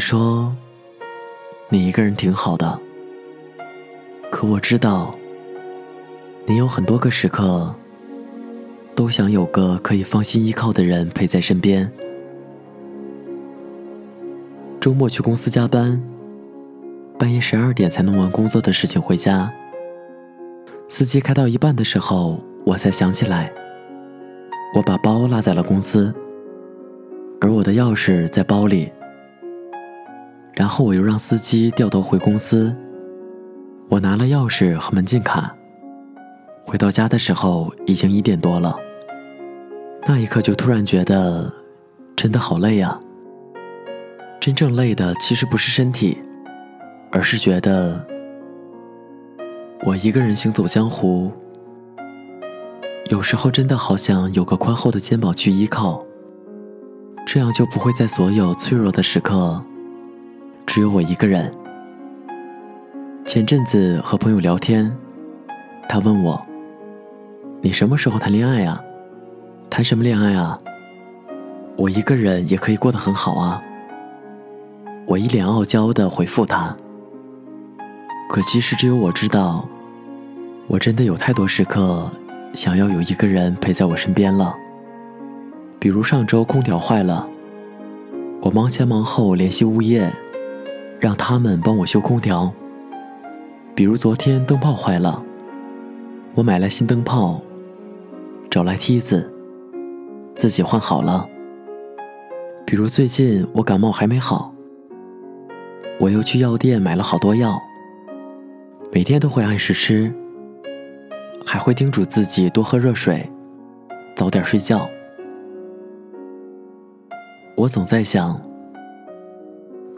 说，你一个人挺好的。可我知道，你有很多个时刻，都想有个可以放心依靠的人陪在身边。周末去公司加班，半夜十二点才弄完工作的事情回家。司机开到一半的时候，我才想起来，我把包落在了公司，而我的钥匙在包里。然后我又让司机掉头回公司。我拿了钥匙和门禁卡，回到家的时候已经一点多了。那一刻就突然觉得，真的好累呀。真正累的其实不是身体，而是觉得我一个人行走江湖，有时候真的好想有个宽厚的肩膀去依靠，这样就不会在所有脆弱的时刻，只有我一个人。前阵子和朋友聊天，他问我：“你什么时候谈恋爱啊？谈什么恋爱啊？我一个人也可以过得很好啊。”我一脸傲娇的回复他。可其实只有我知道，我真的有太多时刻想要有一个人陪在我身边了。比如上周空调坏了，我忙前忙后联系物业，让他们帮我修空调。比如昨天灯泡坏了，我买了新灯泡，找来梯子，自己换好了。比如最近我感冒还没好，我又去药店买了好多药，每天都会按时吃，还会叮嘱自己多喝热水，早点睡觉。我总在想，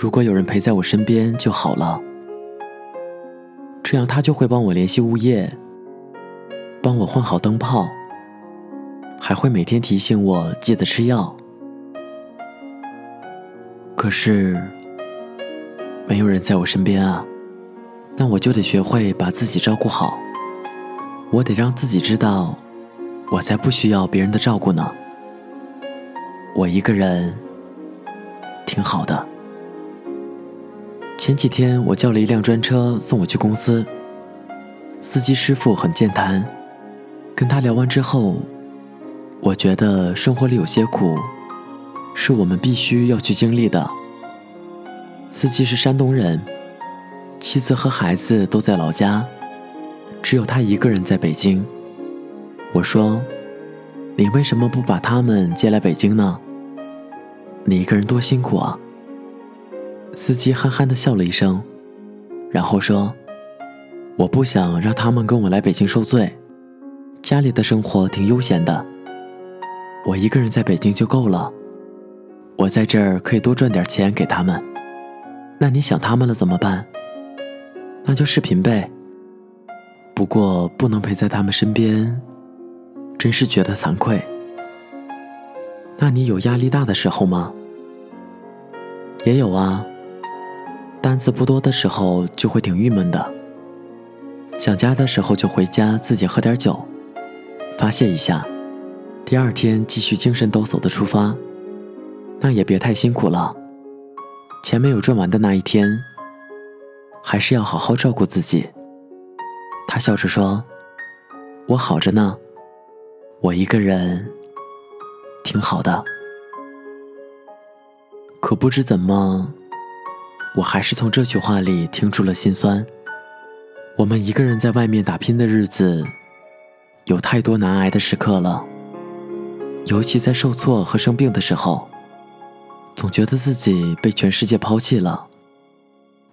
如果有人陪在我身边就好了。这样他就会帮我联系物业，帮我换好灯泡，还会每天提醒我记得吃药。可是没有人在我身边啊，那我就得学会把自己照顾好。我得让自己知道，我才不需要别人的照顾呢。我一个人挺好的。前几天我叫了一辆专车送我去公司，司机师傅很健谈，跟他聊完之后，我觉得生活里有些苦，是我们必须要去经历的。司机是山东人，妻子和孩子都在老家，只有他一个人在北京。我说：“你为什么不把他们接来北京呢？你一个人多辛苦啊！”司机憨憨的笑了一声，然后说：“我不想让他们跟我来北京受罪，家里的生活挺悠闲的，我一个人在北京就够了。我在这儿可以多赚点钱给他们。那你想他们了怎么办？那就视频呗。不过不能陪在他们身边，真是觉得惭愧。那你有压力大的时候吗？也有啊。”单子不多的时候就会挺郁闷的，想家的时候就回家自己喝点酒，发泄一下，第二天继续精神抖擞的出发。那也别太辛苦了，钱没有赚完的那一天，还是要好好照顾自己。他笑着说：“我好着呢，我一个人挺好的。”可不知怎么。我还是从这句话里听出了心酸。我们一个人在外面打拼的日子，有太多难挨的时刻了。尤其在受挫和生病的时候，总觉得自己被全世界抛弃了。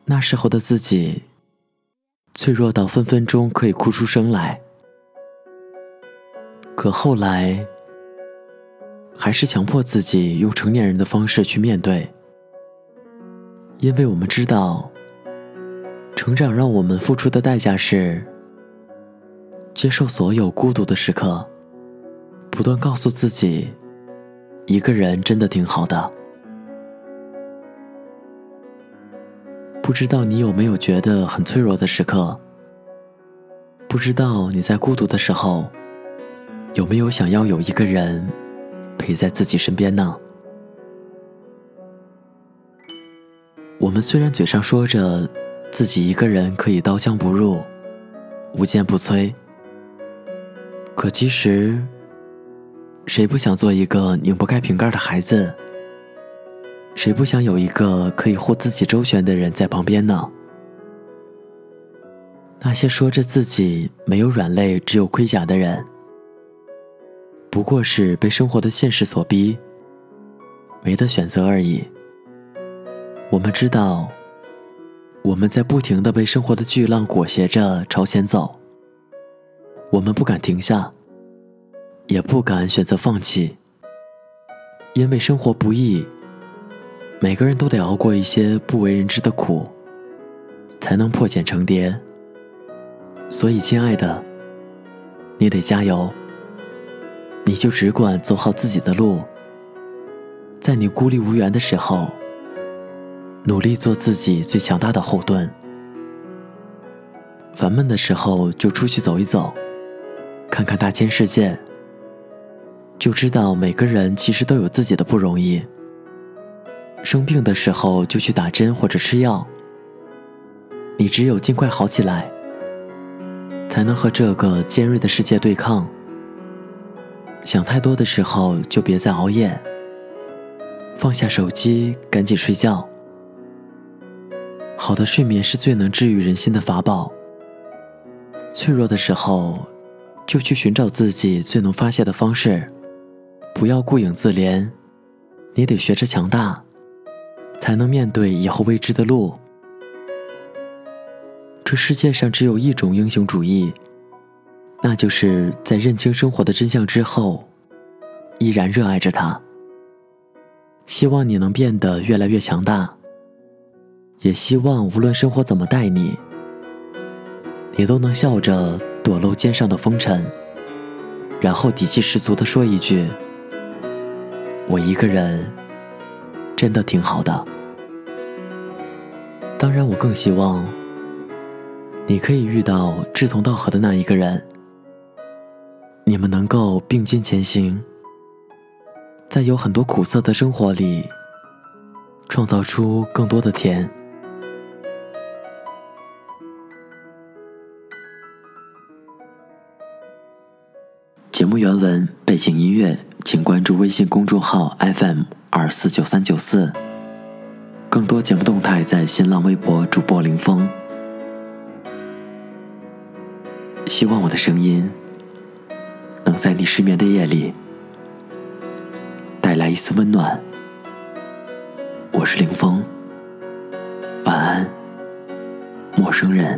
那时候的自己，脆弱到分分钟可以哭出声来。可后来，还是强迫自己用成年人的方式去面对。因为我们知道，成长让我们付出的代价是接受所有孤独的时刻，不断告诉自己，一个人真的挺好的。不知道你有没有觉得很脆弱的时刻？不知道你在孤独的时候，有没有想要有一个人陪在自己身边呢？我们虽然嘴上说着自己一个人可以刀枪不入、无坚不摧，可其实，谁不想做一个拧不开瓶盖的孩子？谁不想有一个可以护自己周全的人在旁边呢？那些说着自己没有软肋，只有盔甲的人，不过是被生活的现实所逼，没得选择而已。我们知道，我们在不停的被生活的巨浪裹挟着朝前走。我们不敢停下，也不敢选择放弃，因为生活不易，每个人都得熬过一些不为人知的苦，才能破茧成蝶。所以，亲爱的，你得加油，你就只管走好自己的路，在你孤立无援的时候。努力做自己最强大的后盾。烦闷的时候就出去走一走，看看大千世界，就知道每个人其实都有自己的不容易。生病的时候就去打针或者吃药，你只有尽快好起来，才能和这个尖锐的世界对抗。想太多的时候就别再熬夜，放下手机，赶紧睡觉。好的睡眠是最能治愈人心的法宝。脆弱的时候，就去寻找自己最能发泄的方式，不要顾影自怜。你得学着强大，才能面对以后未知的路。这世界上只有一种英雄主义，那就是在认清生活的真相之后，依然热爱着它。希望你能变得越来越强大。也希望无论生活怎么待你，你都能笑着躲露肩上的风尘，然后底气十足的说一句：“我一个人真的挺好的。”当然，我更希望你可以遇到志同道合的那一个人，你们能够并肩前行，在有很多苦涩的生活里，创造出更多的甜。节目原文、背景音乐，请关注微信公众号 FM 二四九三九四。更多节目动态在新浪微博主播林峰。希望我的声音能在你失眠的夜里带来一丝温暖。我是林峰，晚安，陌生人。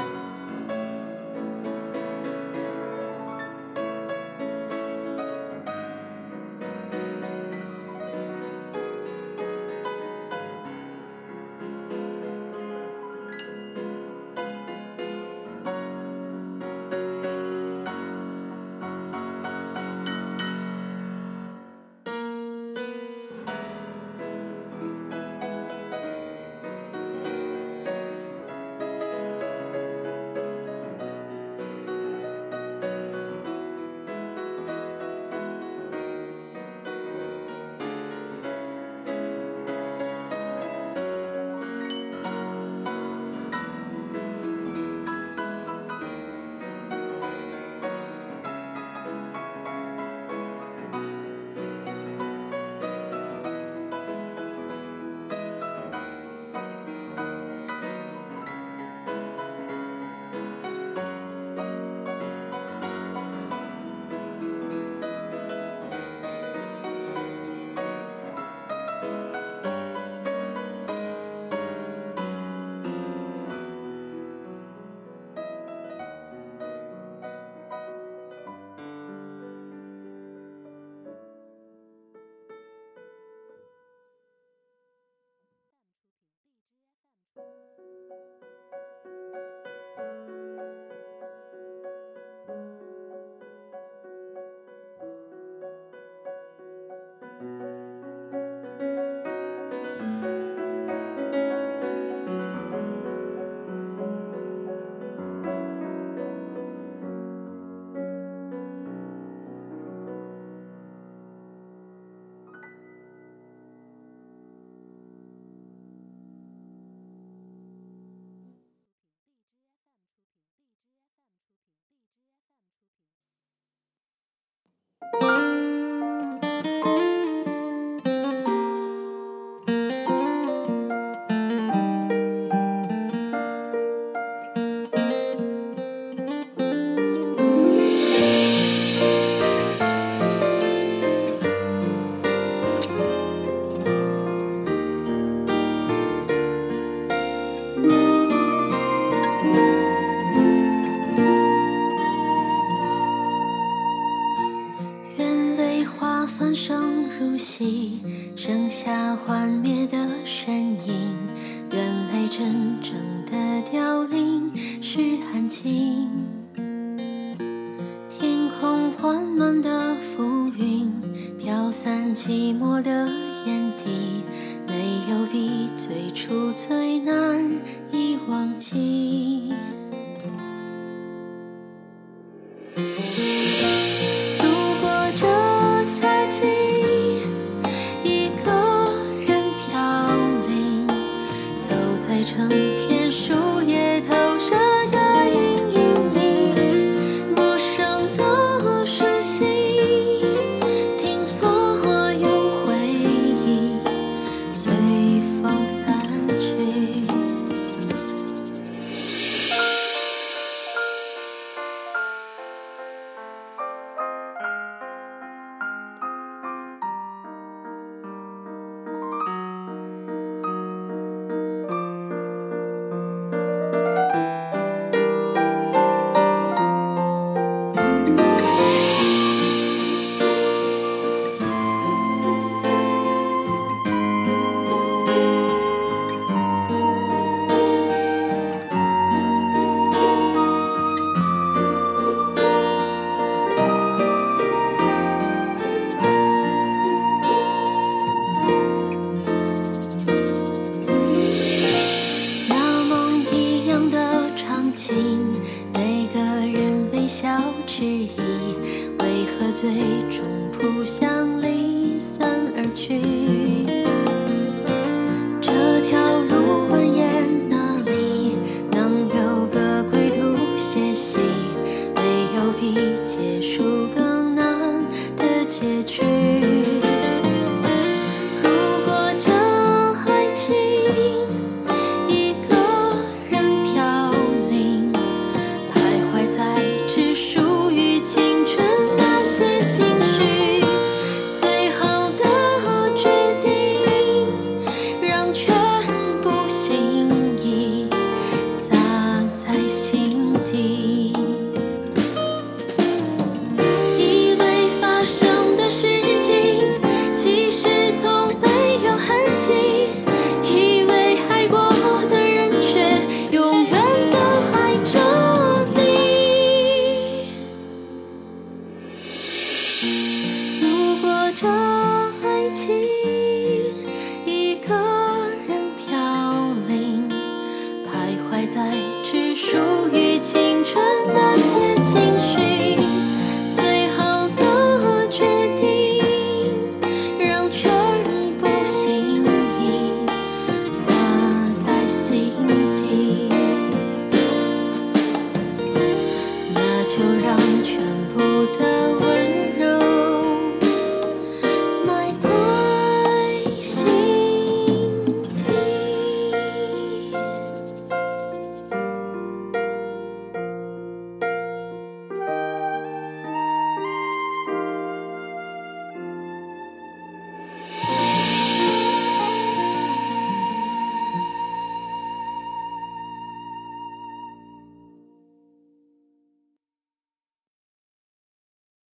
真。